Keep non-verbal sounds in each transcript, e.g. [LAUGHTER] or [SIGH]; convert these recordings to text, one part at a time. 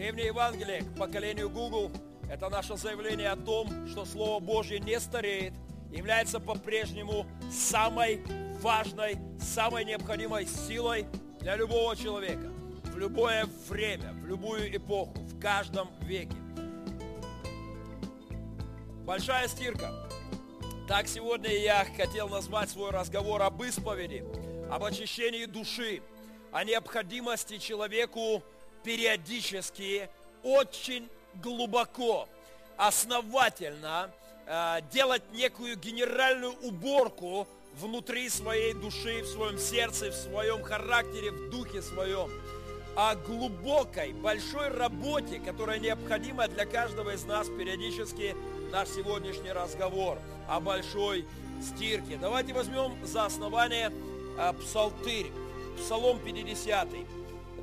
Древнее Евангелие к поколению Google – это наше заявление о том, что Слово Божье не стареет, является по-прежнему самой важной, самой необходимой силой для любого человека в любое время, в любую эпоху, в каждом веке. Большая стирка. Так сегодня я хотел назвать свой разговор об исповеди, об очищении души, о необходимости человеку периодически, очень глубоко, основательно э, делать некую генеральную уборку внутри своей души, в своем сердце, в своем характере, в духе своем. О глубокой, большой работе, которая необходима для каждого из нас периодически наш сегодняшний разговор о большой стирке. Давайте возьмем за основание э, псалтырь, псалом 50.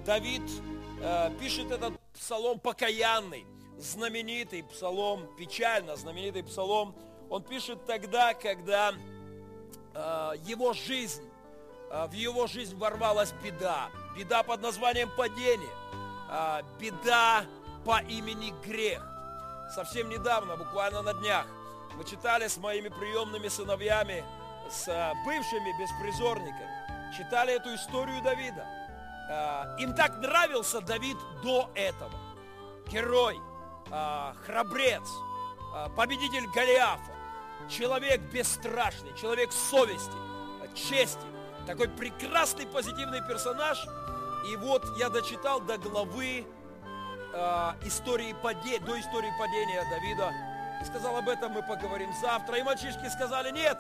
Давид э, пишет этот псалом покаянный, знаменитый псалом, печально знаменитый псалом. Он пишет тогда, когда э, его жизнь, э, в его жизнь ворвалась беда. Беда под названием падение. Э, беда по имени грех. Совсем недавно, буквально на днях, мы читали с моими приемными сыновьями, с э, бывшими беспризорниками, читали эту историю Давида. Э, им так нравился Давид до этого. Герой, э, храбрец, победитель Голиафа, человек бесстрашный, человек совести, чести, такой прекрасный позитивный персонаж. И вот я дочитал до главы э, истории падения, до истории падения Давида. И сказал, об этом мы поговорим завтра. И мальчишки сказали, нет,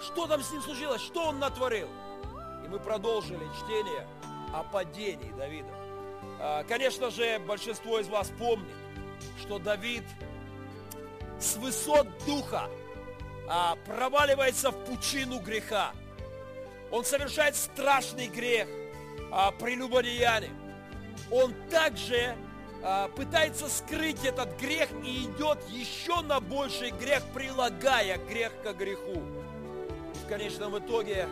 что там с ним случилось, что он натворил? И мы продолжили чтение о падении Давида. Э, конечно же, большинство из вас помнит, что Давид с высот духа а, проваливается в пучину греха. Он совершает страшный грех а, прелюбодеянием. Он также а, пытается скрыть этот грех и идет еще на больший грех, прилагая грех к греху. В конечном итоге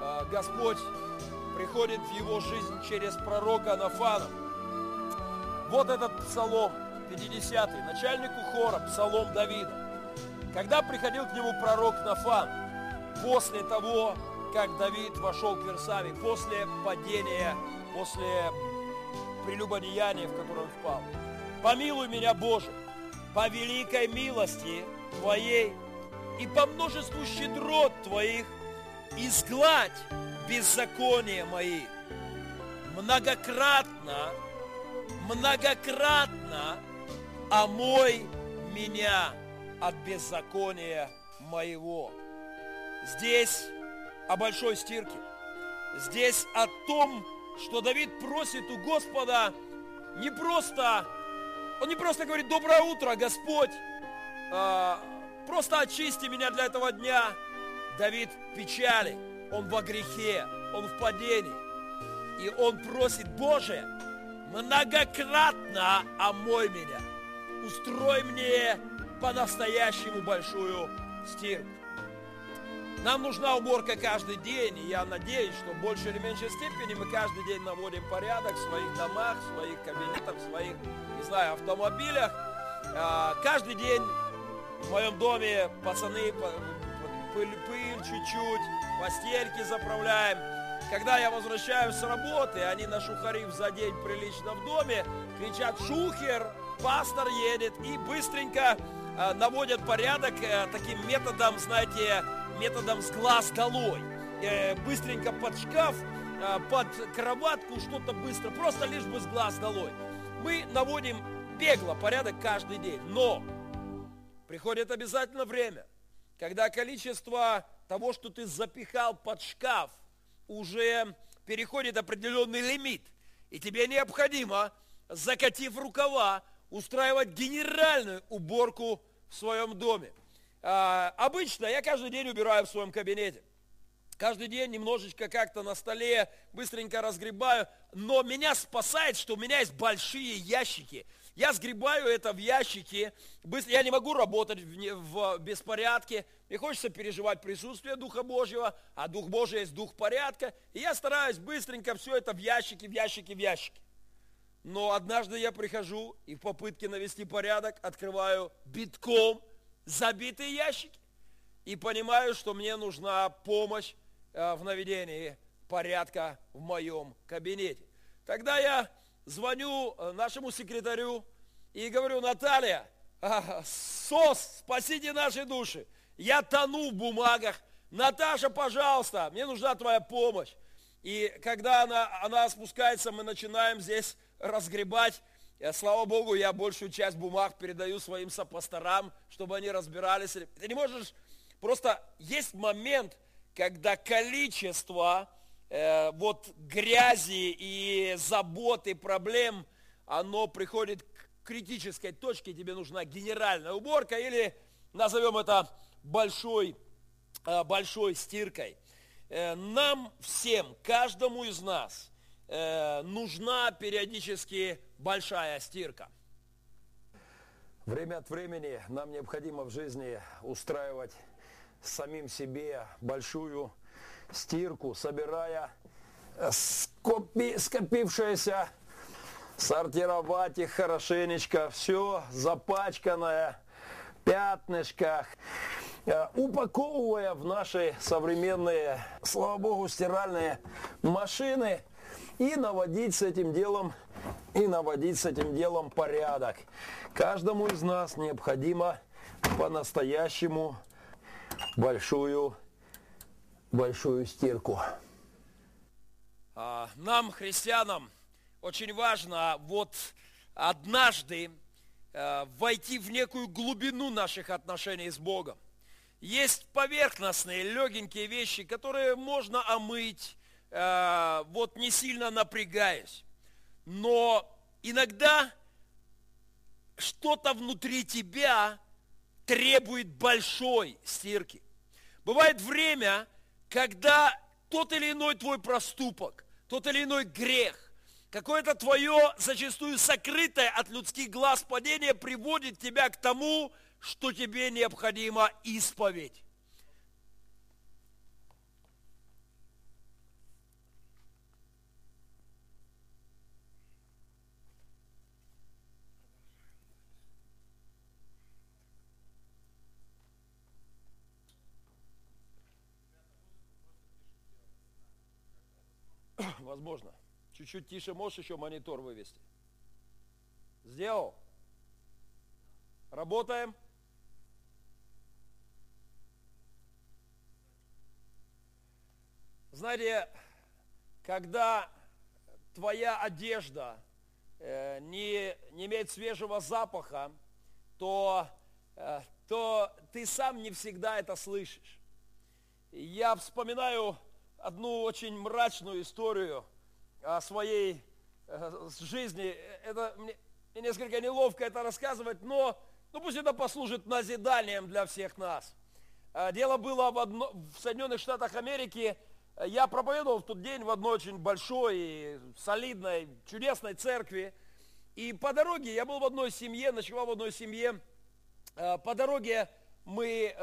а, Господь приходит в его жизнь через пророка Нафана. Вот этот псалом, 50-й, начальнику хора, псалом Давида. Когда приходил к нему пророк Нафан, после того, как Давид вошел к Версаве, после падения, после прелюбодеяние, в которое он впал. Помилуй меня, Боже, по великой милости Твоей и по множеству щедрот Твоих изгладь беззакония мои. Многократно, многократно омой меня от беззакония моего. Здесь о большой стирке. Здесь о том, что Давид просит у Господа не просто, он не просто говорит, доброе утро, Господь, а, просто очисти меня для этого дня. Давид печали, он во грехе, он в падении. И он просит, Боже, многократно омой меня, устрой мне по-настоящему большую стирку. Нам нужна уборка каждый день, и я надеюсь, что в большей или меньшей степени мы каждый день наводим порядок в своих домах, в своих кабинетах, в своих, не знаю, автомобилях. А, каждый день в моем доме пацаны пыль, пыль чуть-чуть, постельки заправляем. Когда я возвращаюсь с работы, они на шухарив за день прилично в доме, кричат «Шухер!», пастор едет и быстренько а, наводят порядок э, таким методом, знаете, методом с глаз долой. Э, быстренько под шкаф, э, под кроватку, что-то быстро, просто лишь бы с глаз долой. Мы наводим бегло порядок каждый день. Но приходит обязательно время, когда количество того, что ты запихал под шкаф, уже переходит определенный лимит. И тебе необходимо, закатив рукава, устраивать генеральную уборку в своем доме. А, обычно я каждый день убираю в своем кабинете. Каждый день немножечко как-то на столе быстренько разгребаю. Но меня спасает, что у меня есть большие ящики. Я сгребаю это в ящики. Быстро, я не могу работать в, в беспорядке. Мне хочется переживать присутствие Духа Божьего, а Дух Божий есть Дух порядка. И я стараюсь быстренько все это в ящики, в ящики, в ящики. Но однажды я прихожу и в попытке навести порядок открываю битком забитые ящики и понимаю, что мне нужна помощь э, в наведении порядка в моем кабинете. Тогда я звоню э, нашему секретарю и говорю, Наталья, СОС, спасите наши души. Я тону в бумагах. Наташа, пожалуйста, мне нужна твоя помощь. И когда она, она спускается, мы начинаем здесь разгребать. Э, слава Богу, я большую часть бумаг передаю своим сопасторам, чтобы они разбирались. Ты не можешь... Просто есть момент, когда количество э, вот грязи и заботы, проблем, оно приходит к критической точке, тебе нужна генеральная уборка или назовем это большой, э, большой стиркой. Э, нам всем, каждому из нас нужна периодически большая стирка. Время от времени нам необходимо в жизни устраивать самим себе большую стирку, собирая скопи, скопившееся, сортировать их хорошенечко, все запачканное, пятнышках, э, упаковывая в наши современные, слава богу, стиральные машины и наводить с этим делом и наводить с этим делом порядок. Каждому из нас необходимо по-настоящему большую большую стирку. А, нам, христианам, очень важно вот однажды Э, войти в некую глубину наших отношений с Богом. Есть поверхностные, легенькие вещи, которые можно омыть, э, вот не сильно напрягаясь. Но иногда что-то внутри тебя требует большой стирки. Бывает время, когда тот или иной твой проступок, тот или иной грех, Какое-то твое, зачастую сокрытое от людских глаз падение приводит тебя к тому, что тебе необходима исповедь. [COUGHS] Возможно. Чуть-чуть тише можешь еще монитор вывести? Сделал? Работаем? Знаете, когда твоя одежда э, не, не имеет свежего запаха, то, э, то ты сам не всегда это слышишь. Я вспоминаю одну очень мрачную историю – о своей э, жизни. Это мне, мне несколько неловко это рассказывать, но ну, пусть это послужит назиданием для всех нас. Э, дело было в, одно, в Соединенных Штатах Америки. Я проповедовал в тот день в одной очень большой, солидной, чудесной церкви. И по дороге, я был в одной семье, ночевал в одной семье. Э, по дороге мы,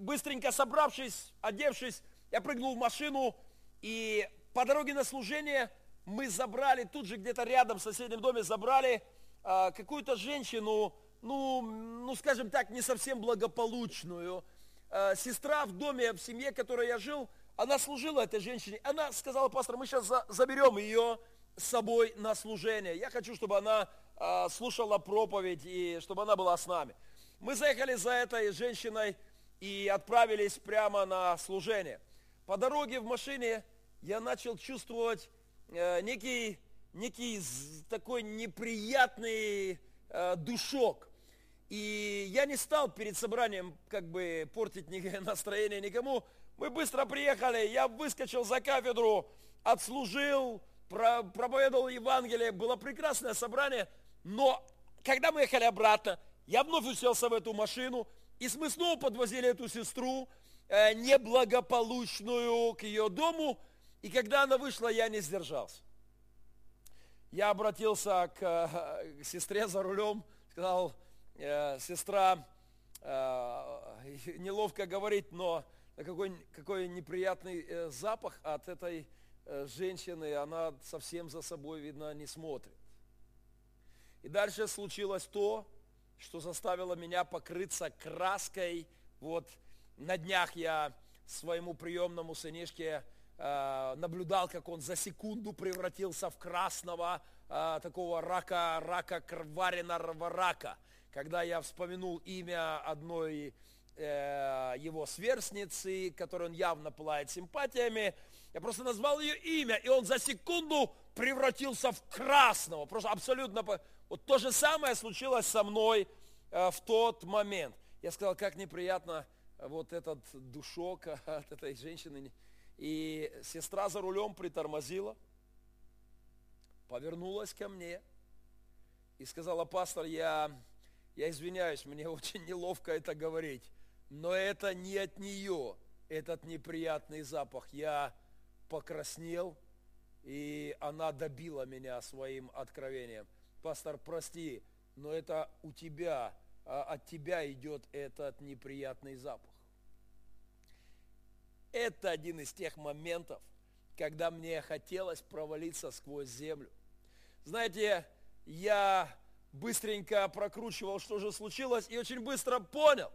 быстренько собравшись, одевшись, я прыгнул в машину, и по дороге на служение мы забрали, тут же где-то рядом в соседнем доме забрали а, какую-то женщину, ну, ну, скажем так, не совсем благополучную. А, сестра в доме, в семье, в которой я жил, она служила этой женщине. Она сказала, пастор, мы сейчас за, заберем ее с собой на служение. Я хочу, чтобы она а, слушала проповедь и чтобы она была с нами. Мы заехали за этой женщиной и отправились прямо на служение. По дороге в машине я начал чувствовать э, некий, некий такой неприятный э, душок. И я не стал перед собранием как бы портить [LAUGHS] настроение никому. Мы быстро приехали, я выскочил за кафедру, отслужил, проповедовал Евангелие. Было прекрасное собрание. Но когда мы ехали обратно, я вновь уселся в эту машину, и мы снова подвозили эту сестру, неблагополучную, к ее дому – и когда она вышла, я не сдержался. Я обратился к, к сестре за рулем, сказал, э, сестра, э, неловко говорить, но какой, какой неприятный э, запах от этой э, женщины, она совсем за собой, видно, не смотрит. И дальше случилось то, что заставило меня покрыться краской. Вот на днях я своему приемному сынишке э, наблюдал, как он за секунду превратился в красного э, такого рака, рака, вареного рака. Когда я вспомянул имя одной э, его сверстницы, которой он явно пылает симпатиями, я просто назвал ее имя, и он за секунду превратился в красного. Просто абсолютно... Вот то же самое случилось со мной э, в тот момент. Я сказал, как неприятно вот этот душок [LAUGHS] от этой женщины. И сестра за рулем притормозила, повернулась ко мне и сказала, пастор, я, я извиняюсь, мне [LAUGHS] очень неловко это говорить, но это не от нее, этот неприятный запах. Я покраснел, и она добила меня своим откровением. Пастор, прости, но это у тебя, а от тебя идет этот неприятный запах. Это один из тех моментов, когда мне хотелось провалиться сквозь землю. Знаете, я быстренько прокручивал, что же случилось, и очень быстро понял.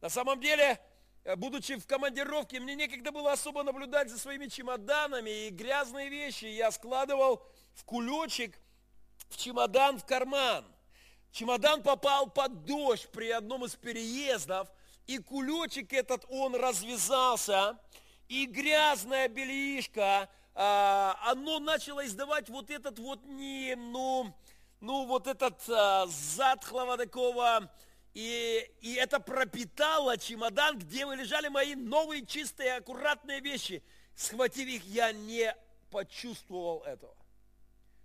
На самом деле, Э, будучи в командировке, мне некогда было особо наблюдать за своими чемоданами и грязные вещи. Я складывал в кулечек, в чемодан, в карман. Чемодан попал под дождь при одном из переездов, и кулечек этот, он развязался, и грязное бельишко, а, оно начало издавать вот этот вот не, ну, ну вот этот а, затхлого такого, и, и это пропитало чемодан, где лежали мои новые, чистые, аккуратные вещи. Схватив их, я не почувствовал этого.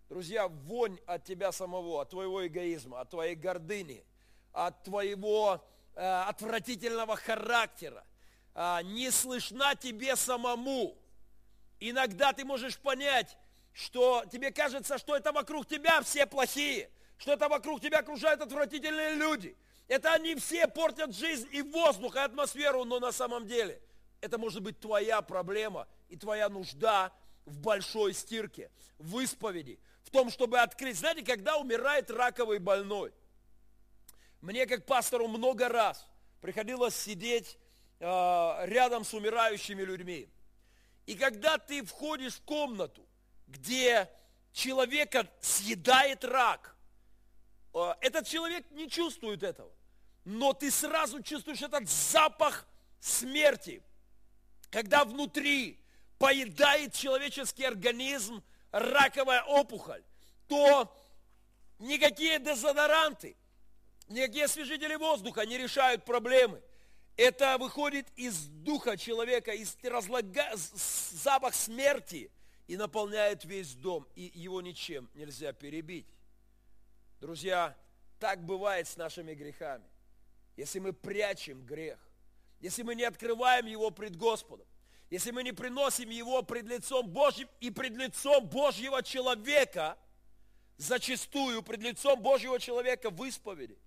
Друзья, вонь от тебя самого, от твоего эгоизма, от твоей гордыни, от твоего отвратительного характера э, не слышна тебе самому. Иногда ты можешь понять, что тебе кажется, что это вокруг тебя все плохие, что это вокруг тебя окружают отвратительные люди – это они все портят жизнь и воздух, и атмосферу, но на самом деле это может быть твоя проблема и твоя нужда в большой стирке, в исповеди, в том, чтобы открыть. Знаете, когда умирает раковый больной, мне как пастору много раз приходилось сидеть э, рядом с умирающими людьми. И когда ты входишь в комнату, где человека съедает рак, Э, этот человек не чувствует этого. Но ты сразу чувствуешь этот запах смерти, когда внутри поедает человеческий организм раковая опухоль, то никакие дезодоранты, никакие освежители воздуха не решают проблемы. Это выходит из духа человека, из разлага... запах смерти и наполняет весь дом, и его ничем нельзя перебить. Друзья, так бывает с нашими грехами. Если мы прячем грех, если мы не открываем его пред Господом, если мы не приносим его пред лицом Божьим и пред лицом Божьего человека, зачастую пред лицом Божьего человека в исповеди,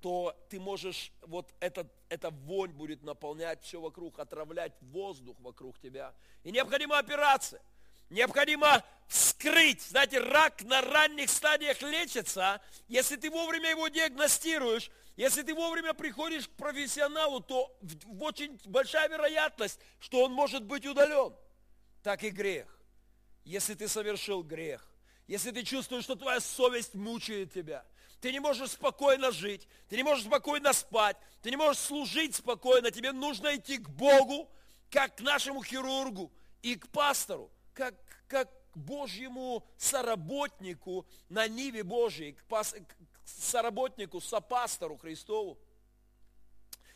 то ты можешь, вот этот, эта вонь будет наполнять все вокруг, отравлять воздух вокруг тебя. И необходима операция – Необходимо вскрыть. Знаете, рак на ранних стадиях лечится. Если ты вовремя его диагностируешь, если ты вовремя приходишь к профессионалу, то очень большая вероятность, что он может быть удален. Так и грех. Если ты совершил грех, если ты чувствуешь, что твоя совесть мучает тебя, ты не можешь спокойно жить, ты не можешь спокойно спать, ты не можешь служить спокойно, тебе нужно идти к Богу, как к нашему хирургу и к пастору как, как Божьему соработнику на Ниве Божьей, к, пас, к соработнику, сопастору Христову.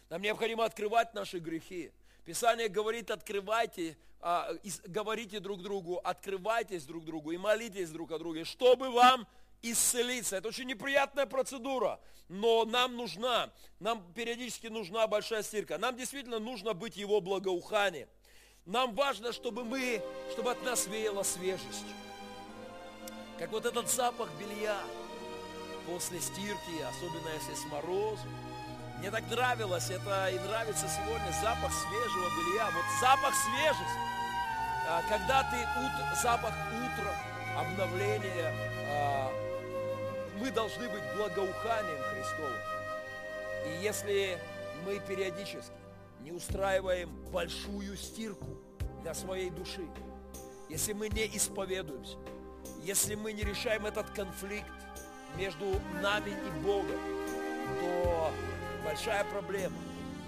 Нам необходимо открывать наши грехи. Писание говорит, открывайте, а, говорите друг другу, открывайтесь друг другу и молитесь друг о друге, чтобы вам исцелиться. Это очень неприятная процедура, но нам нужна, нам периодически нужна большая стирка. Нам действительно нужно быть его благоуханием. Нам важно, чтобы мы, чтобы от нас веяло свежестью. Как вот этот запах белья после стирки, особенно если с морозом. Мне так нравилось, это и нравится сегодня запах свежего белья. Вот запах свежести. А, когда ты, ут, запах утра, обновления, а, мы должны быть благоуханием Христовым. И если мы периодически не устраиваем большую стирку для своей души, если мы не исповедуемся, если мы не решаем этот конфликт между нами и Богом, то большая проблема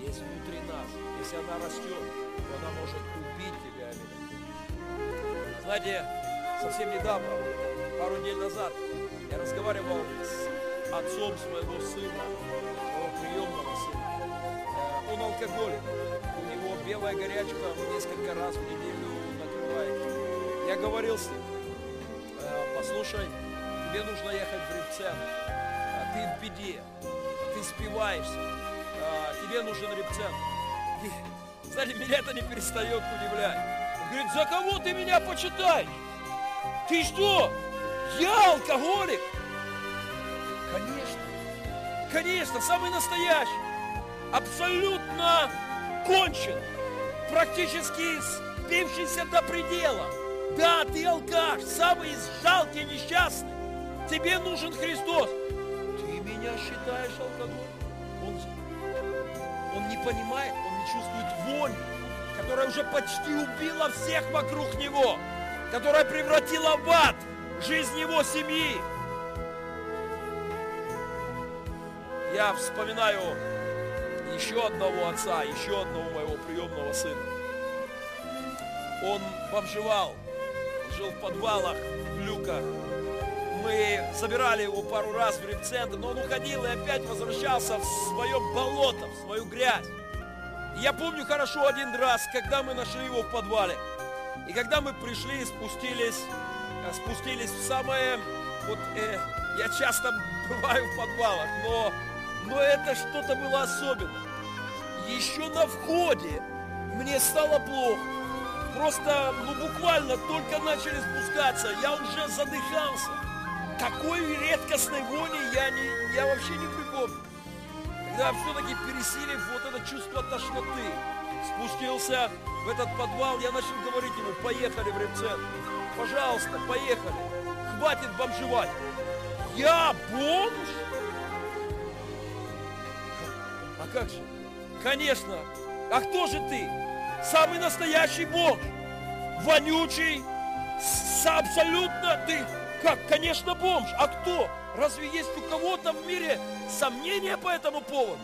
есть внутри нас. Если она растет, то она может убить тебя. Знаете, совсем недавно, пару недель назад, я разговаривал с отцом своего сына, своего приемного сына. Э, Он алкоголик. У него белая горячка несколько раз в неделю накрывает. Я говорил с ним, «Э, послушай, тебе нужно ехать в репцентр, а ты в беде, ты спиваешься, а, тебе нужен репцентр. И, знаете, меня это не перестает удивлять. Он говорит, за кого ты меня почитаешь? Ты что? Я алкоголик? Конечно, конечно, самый настоящий, абсолютно кончен, практически спившийся до предела. Да, ты алкаш, самый жалкий, несчастный. Тебе нужен Христос. Ты меня считаешь алкоголиком? Он, он не понимает, он не чувствует вони, которая уже почти убила всех вокруг него, которая превратила в ад жизнь его семьи. Я вспоминаю еще одного отца, еще одного моего приемного сына. Он бомжевал, жил в подвалах, в люках. Мы забирали его пару раз в репцентр, но он уходил и опять возвращался в свое болото, в свою грязь. И я помню хорошо один раз, когда мы нашли его в подвале. И когда мы пришли, спустились, э, спустились в самое... Вот э, я часто бываю в подвалах, но, но это что-то было особенное. Еще на входе мне стало плохо. Просто, ну буквально только начали спускаться, я уже задыхался. Такой редкостной вони я, не, я вообще не припомню. Когда все-таки пересилив вот это чувство тошноты, спустился в этот подвал, я начал говорить ему, поехали в репцентр. Пожалуйста, поехали. Хватит бомжевать. Я бомж? А как же? Конечно. А кто же ты? Самый настоящий бомж. Вонючий. С абсолютно ты. Как? Конечно, бомж. А кто? Разве есть у кого-то в мире сомнения по этому поводу?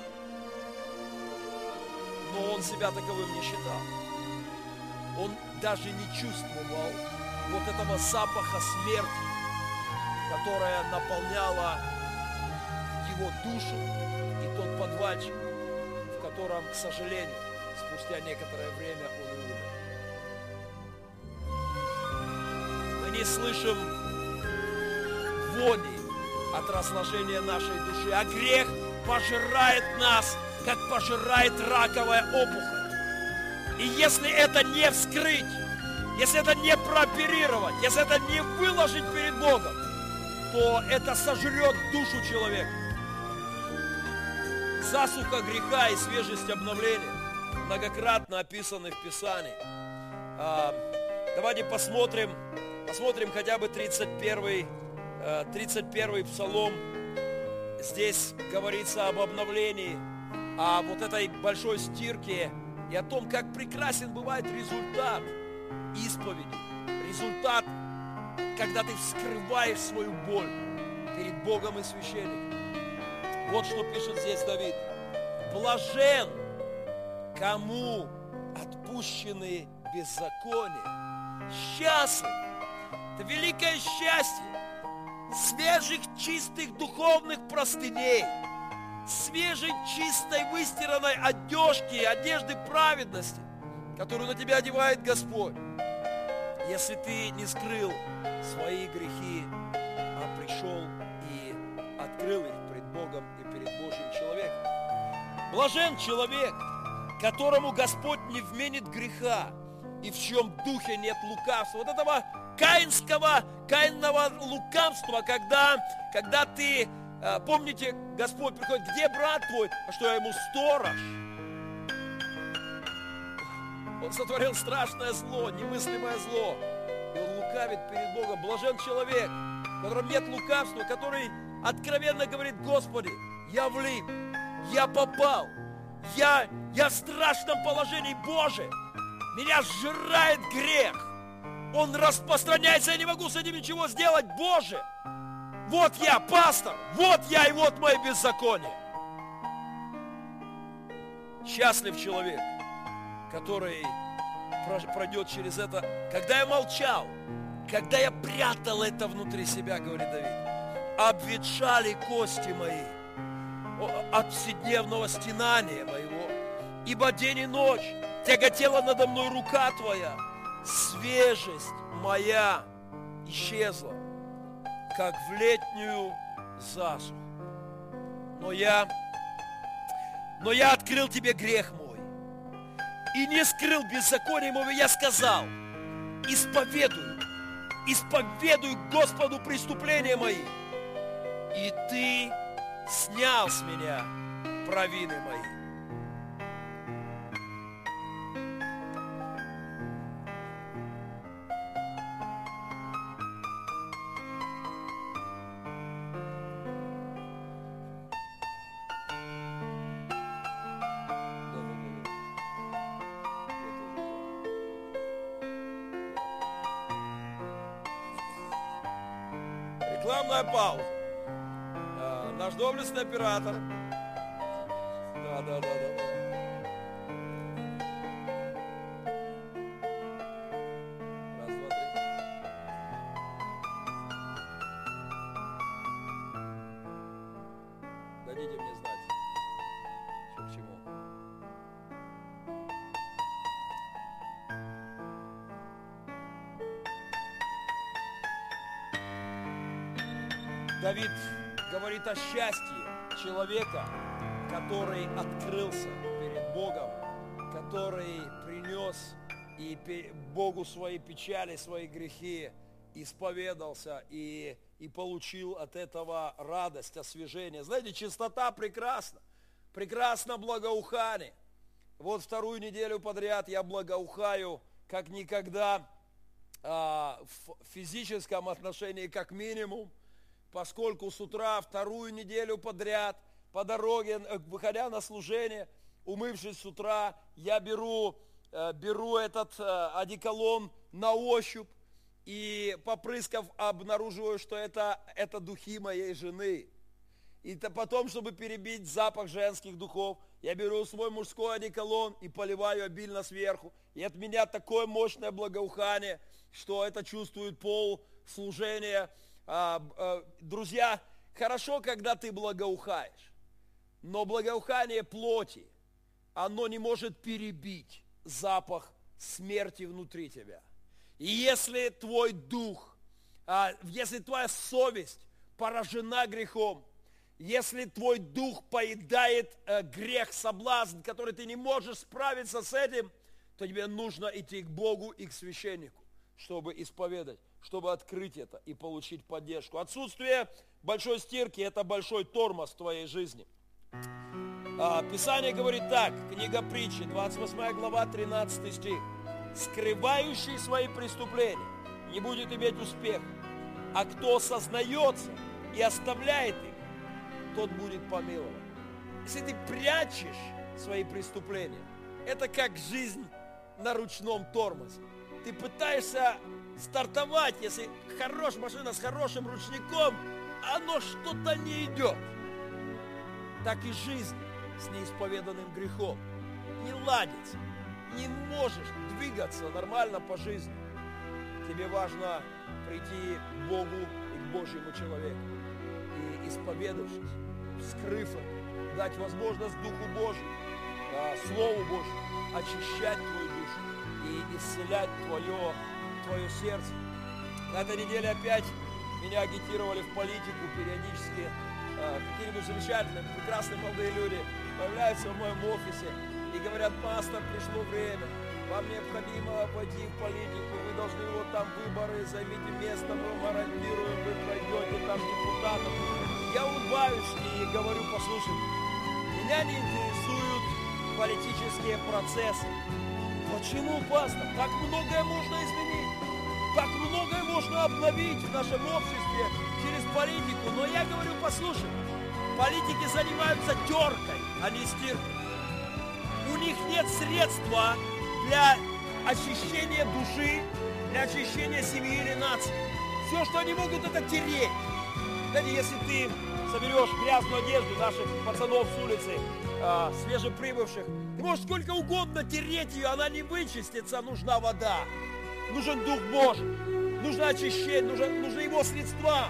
Но он себя таковым не считал. Он даже не чувствовал вот этого запаха смерти, которая наполняла его душу и тот подвальчик, в котором, к сожалению, спустя некоторое время он умер. Мы не слышим вони от разложения нашей души, а грех пожирает нас, как пожирает раковая опухоль. И если это не вскрыть, если это не прооперировать, если это не выложить перед Богом, то это сожрет душу человека. Засуха греха и свежесть обновления многократно описаны в Писании. А, давайте посмотрим, посмотрим хотя бы 31, 31 э, псалом. Здесь говорится об обновлении, о вот этой большой стирке и о том, как прекрасен бывает результат исповеди. Результат, когда ты вскрываешь свою боль перед Богом и священником. Вот что пишет здесь Давид. Блажен, кому отпущены беззакония. Счастлив. Это великое счастье. Свежих, чистых духовных простыней. Свежей, чистой, выстиранной одежки, одежды праведности, которую на тебя одевает Господь. Если ты не скрыл свои грехи, а пришел и открыл их пред Богом и перед Божьим человеком. Блажен человек, которому Господь не вменит греха, и в чьем духе нет лукавства. Вот этого каинского, каинного лукавства, когда, когда ты, э, помните, Господь приходит, где брат твой? А что я ему сторож? Он сотворил страшное зло, немыслимое зло. И он лукавит перед Богом. Блажен человек, в котором нет лукавства, который откровенно говорит, Господи, я влип, я попал, я, я в страшном положении, Боже, меня сжирает грех. Он распространяется, я не могу с этим ничего сделать, Боже. Вот я, пастор, вот я и вот мое беззаконие. Счастлив человек, который пройдет через это. Когда я молчал, когда я прятал это внутри себя, говорит Давид, обветшали кости мои от вседневного стенания моего, ибо день и ночь тяготела надо мной рука Твоя, свежесть моя исчезла, как в летнюю засуху. Но я, но я открыл тебе грех мой и не скрыл беззаконие моего, я сказал, исповедуй, исповедуй Господу преступления мои, и ты снял с меня провины мои. Рекламная пауза. Наш доблестный оператор. Да, да, да, да. Раз, свои печали, свои грехи, исповедался и, и получил от этого радость, освежение. Знаете, чистота прекрасна, прекрасно благоухание. Вот вторую неделю подряд я благоухаю, как никогда а, в физическом отношении, как минимум, поскольку с утра вторую неделю подряд по дороге, э, выходя на служение, умывшись с утра, я беру, беру этот э, одеколон на ощупь и попрыскав, обнаруживаю, что это, это духи моей жены. И то потом, чтобы перебить запах женских духов, я беру свой мужской одеколон и поливаю обильно сверху. И от меня такое мощное благоухание, что это чувствует пол служения – а, а, друзья, хорошо, когда ты благоухаешь, но благоухание плоти, оно не может перебить запах смерти внутри тебя. И если твой дух, а, если твоя совесть поражена грехом, если твой дух поедает э, грех, соблазн, который ты не можешь справиться с этим, то тебе нужно идти к Богу и к священнику, чтобы исповедать чтобы открыть это и получить поддержку. Отсутствие большой стирки – это большой тормоз в твоей жизни. А, Писание говорит так, книга притчи, 28 глава, 13 стих. «Скрывающий свои преступления не будет иметь успеха, а кто сознается и оставляет их, тот будет помилован». Если ты прячешь свои преступления, это как жизнь на ручном тормозе. Ты пытаешься стартовать, если хорош машина с хорошим ручником, оно что-то не идет. Так и жизнь с неисповеданным грехом. Не ладится, не можешь двигаться нормально по жизни. Тебе важно прийти к Богу и к Божьему человеку. И исповедавшись, вскрыв это, дать возможность Духу Божьему, Слову Божьему очищать твою душу и исцелять твое твое сердце. На этой неделе опять меня агитировали в политику периодически. Э, какие-нибудь замечательные, прекрасные молодые люди появляются в моем офисе и говорят, пастор, пришло время, вам необходимо войти в политику, вы должны вот там выборы, займите место, мы гарантируем, вы пройдете там депутатов. Я улыбаюсь и говорю, послушайте, меня не интересуют политические процессы. Почему, пастор? Так многое можно изменить. как многое можно обновить в нашем обществе через политику. Но я говорю, послушай, политики занимаются теркой, а не стиркой. У них нет средства для очищения души, для очищения семьи или нации. Все, что они могут, это тереть. Знаете, если ты соберешь грязную одежду наших пацанов с улицы, э, свежеприбывших, ты можешь сколько угодно тереть ее, она не вычистится, нужна вода. Нужен Дух Божий, нужно очищение, нужно, нужны его средства,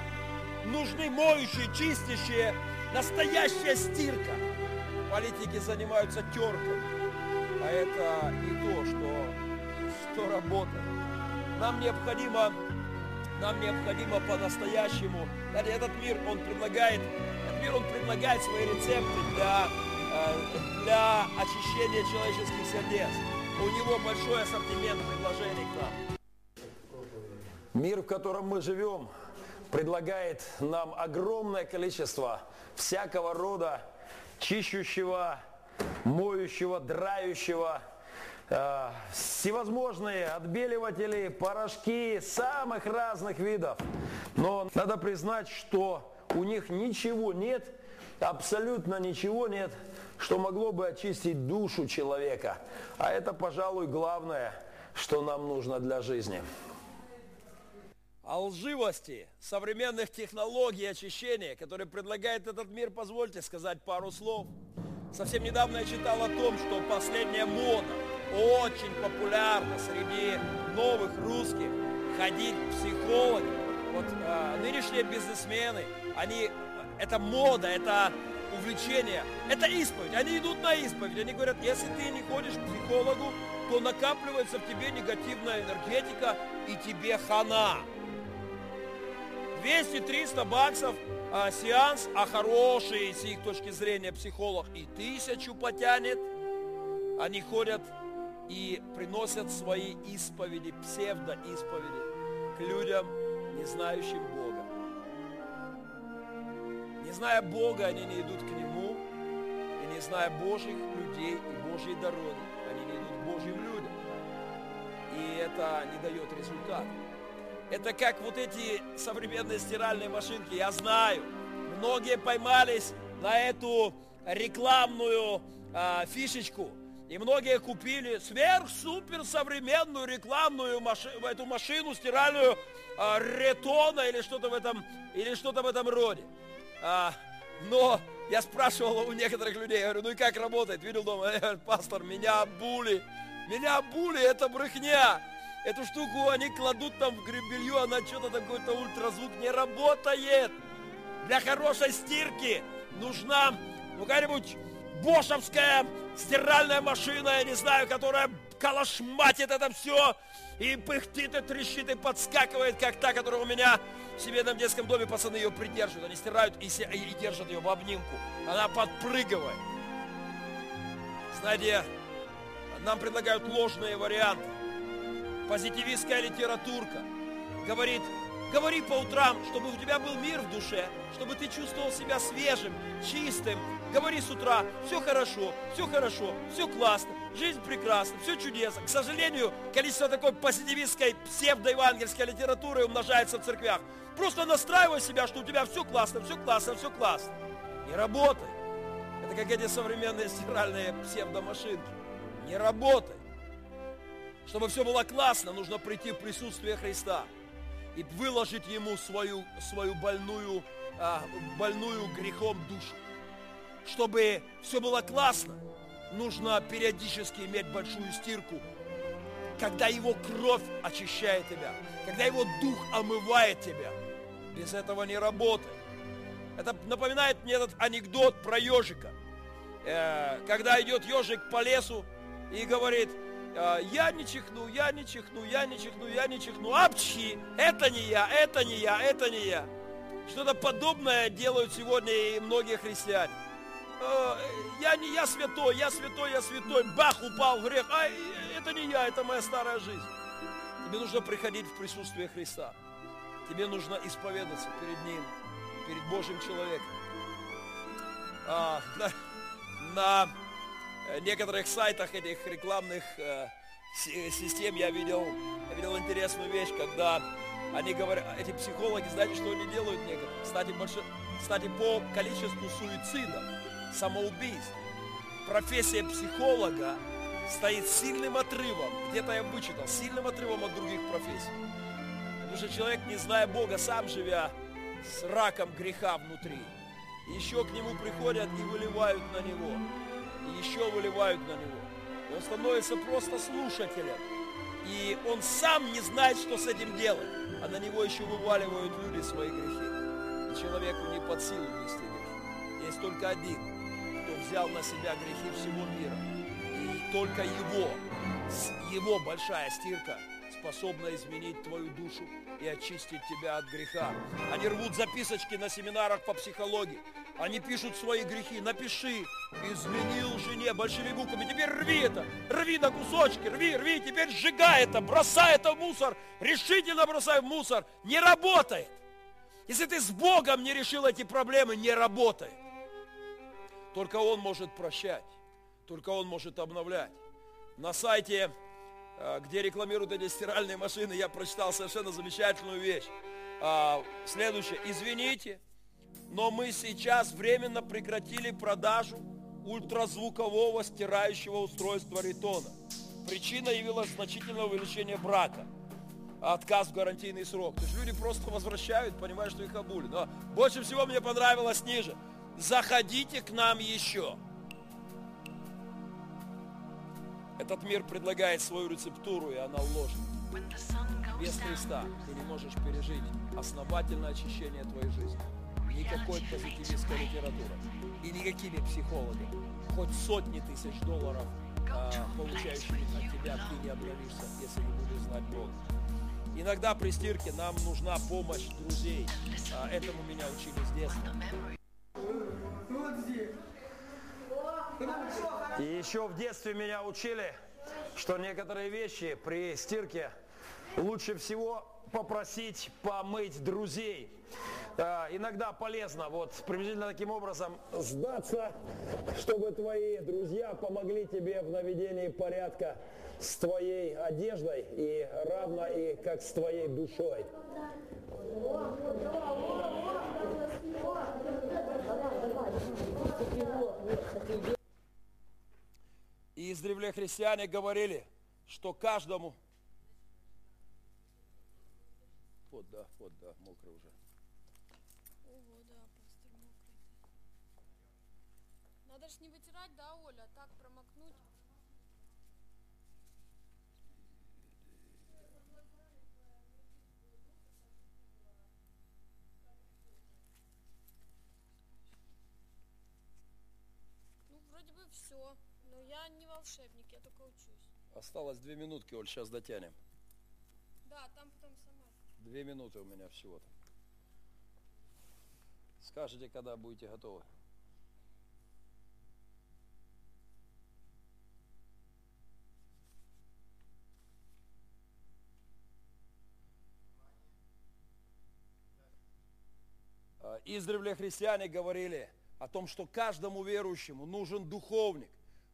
нужны моющие, чистящие, настоящая стирка. Политики занимаются теркой, а это не то, что, что работает. Нам необходимо нам необходимо по-настоящему. Этот мир, он предлагает, этот мир, он предлагает свои рецепты для, э, для очищения человеческих сердец. У него большой ассортимент предложений к нам. Мир, в котором мы живем, предлагает нам огромное количество всякого рода чищущего, моющего, драющего, э, всевозможные отбеливатели, порошки самых разных видов. Но надо признать, что у них ничего нет, абсолютно ничего нет, что могло бы очистить душу человека. А это, пожалуй, главное, что нам нужно для жизни. О лживости современных технологий очищения, которые предлагает этот мир, позвольте сказать пару слов. Совсем недавно я читал о том, что последняя мода очень популярна среди новых русских ходить к психологам. Вот э, нынешние бизнесмены, они, это мода, это увлечение, это исповедь. Они идут на исповедь. Они говорят, если ты не ходишь к психологу, то накапливается в тебе негативная энергетика и тебе хана. 200-300 баксов а, сеанс, а хороший с их точки зрения психолог и тысячу потянет. Они ходят и приносят свои исповеди, псевдоисповеди к людям, не знающим Бога. Не зная Бога, они не идут к Нему, и не зная Божьих людей и Божьей дороги, они не идут к Божьим людям. И это не дает результата. Это как вот эти современные стиральные машинки. Я знаю, многие поймались на эту рекламную а, фишечку. И многие купили сверх-супер современную рекламную машину, эту машину стиральную а, ретона или что-то в этом, или что-то в этом роде. А, но я спрашивал у некоторых людей, я говорю, ну и как работает? Видел дома, я [LAUGHS] говорю, пастор, меня обули. Меня обули, это брехня. Эту штуку они кладут там в гребелью, она что-то там какой-то ультразвук не работает. Для хорошей стирки нужна ну какая-нибудь бошевская стиральная машина, я не знаю, которая калашматит это все и пыхтит, и трещит, и подскакивает, как та, которая у меня в семейном детском доме пацаны ее придерживают. Они стирают и, и держат ее в обнимку. Она подпрыгивает. Знаете, нам предлагают ложные варианты позитивистская литературка. Говорит, говори по утрам, чтобы у тебя был мир в душе, чтобы ты чувствовал себя свежим, чистым. Говори с утра, все хорошо, все хорошо, все классно, жизнь прекрасна, все чудесно. К сожалению, количество такой позитивистской псевдоевангельской литературы умножается в церквях. Просто настраивай себя, что у тебя все классно, все классно, все классно. Не работает. Это как эти современные стиральные псевдомашинки. Не работает. Чтобы все было классно, нужно прийти в присутствие Христа и выложить Ему свою, свою больную, а, больную грехом душу. Чтобы все было классно, нужно периодически иметь большую стирку, когда Его кровь очищает тебя, когда Его Дух омывает тебя. Без этого не работает. Это напоминает мне этот анекдот про ежика. Э, когда идет ежик по лесу и говорит, я не чихну, я не чихну, я не чихну, я не чихну. Апчхи! Это не я, это не я, это не я. Что-то подобное делают сегодня и многие христиане. А, я не я святой, я святой, я святой. Бах, упал в грех. А это не я, это моя старая жизнь. Тебе нужно приходить в присутствие Христа. Тебе нужно исповедаться перед Ним, перед Божьим человеком. А, на, на некоторых сайтах этих рекламных, э, систем я видел, я видел интересную вещь, когда они говорят, эти психологи, знаете, что они делают некоторые? Кстати, больше, кстати, по количеству суицидов, самоубийств, профессия психолога стоит сильным отрывом, где-то я вычитал, сильным отрывом от других профессий. Потому что человек, не зная Бога, сам живя с раком греха внутри, еще к нему приходят и выливают на него, еще выливают на него. Он становится просто слушателем. И он сам не знает, что с этим делать. А на него еще вываливают люди свои грехи. И человеку не под силу нести грехи. Есть только один, кто взял на себя грехи всего мира. И только его, его большая стирка способна изменить твою душу и очистить тебя от греха. Они рвут записочки на семинарах по психологии. Они пишут свои грехи. Напиши, изменил жене большими буквами. Теперь рви это, рви на кусочки, рви, рви. Теперь сжигай это, бросай это в мусор. Решительно бросай в мусор. Не работает. Если ты с Богом не решил эти проблемы, не работает. Только Он может прощать. Только Он может обновлять. На сайте, э, где рекламируют эти стиральные машины, я прочитал совершенно замечательную вещь. А, следующее. Извините, но мы сейчас временно прекратили продажу ультразвукового стирающего устройства Ритона. Причина явилась значительное увеличение брака. Отказ в гарантийный срок. То есть люди просто возвращают, понимая, что их обули. Но больше всего мне понравилось ниже. Заходите к нам еще. Этот мир предлагает свою рецептуру, и она ложна. Без Христа ты не можешь пережить основательное очищение твоей жизни никакой позитивистской литературы и никакими психологами. Хоть сотни тысяч долларов, а, получающими от тебя, ты не обновишься, если не будешь знать Бога. Иногда при стирке нам нужна помощь друзей. А, этому меня учили с детства. И еще в детстве меня учили, что некоторые вещи при стирке лучше всего попросить помыть друзей. А, иногда полезно вот приблизительно таким образом сдаться, чтобы твои друзья помогли тебе в наведении порядка с твоей одеждой и равно и как с твоей душой. И издревле христиане говорили, что каждому... Вот, да, вот, да, мокрый уже. Надо ж не вытирать, да, Оля, а так промокнуть. Ну, вроде бы все. Но я не волшебник, я только учусь. Осталось две минутки, Оль, сейчас дотянем. Да, там потом. Две минуты у меня всего-то. Скажите, когда будете готовы. издревле христиане говорили о том, что каждому верующему нужен духовник,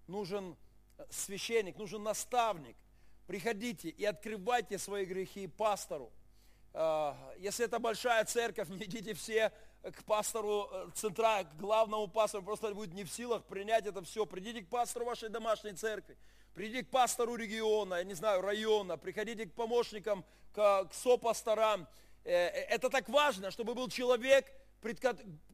нужен э, священник, нужен наставник. Приходите и открывайте свои грехи пастору. А, если это большая церковь, [LAUGHS] не идите все к пастору э, центра, к главному пастору, просто будет не в силах принять это все. Придите к пастору вашей домашней церкви, придите к пастору региона, я не знаю, района, приходите к помощникам, к, к сопасторам. Э, это так важно, чтобы был человек, пред,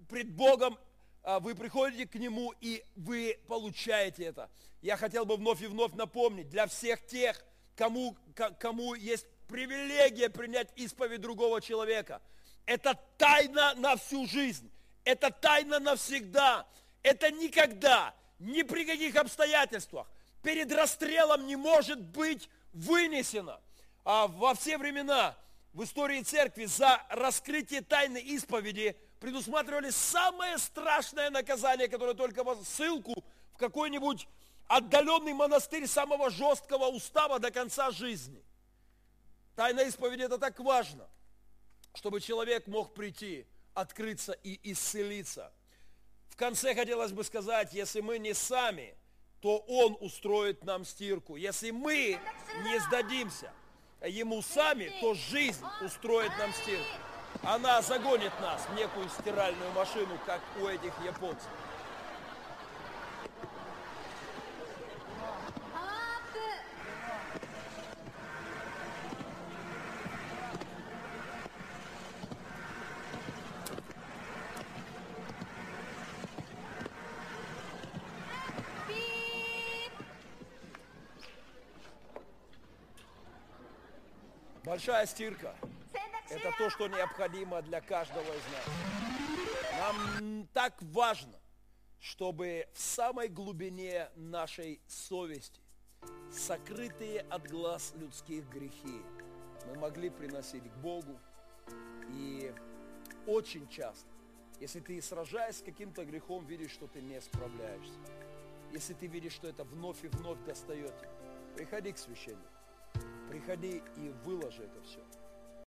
пред Богом а, вы приходите к Нему и вы получаете это. Я хотел бы вновь и вновь напомнить, для всех тех, кому, кому есть привилегия принять исповедь другого человека, это тайна на всю жизнь, это тайна навсегда, это никогда, ни при каких обстоятельствах перед расстрелом не может быть вынесено. А во все времена в истории церкви за раскрытие тайны исповеди – предусматривали самое страшное наказание, которое только ссылку в какой-нибудь отдаленный монастырь самого жесткого устава до конца жизни. Тайна исповеди это так важно, чтобы человек мог прийти, открыться и исцелиться. В конце хотелось бы сказать, если мы не сами то Он устроит нам стирку. Если мы не сдадимся Ему сами, то жизнь устроит нам стирку. Она загонит нас в некую стиральную машину, как у этих японцев. Большая стирка – это то, что необходимо для каждого из нас. Нам так важно, чтобы в самой глубине нашей совести, сокрытые от глаз людских грехи, мы могли приносить к Богу. И очень часто, если ты сражаясь с каким-то грехом, видишь, что ты не справляешься, если ты видишь, что это вновь и вновь достает приходи к священнику приходи и выложи это все.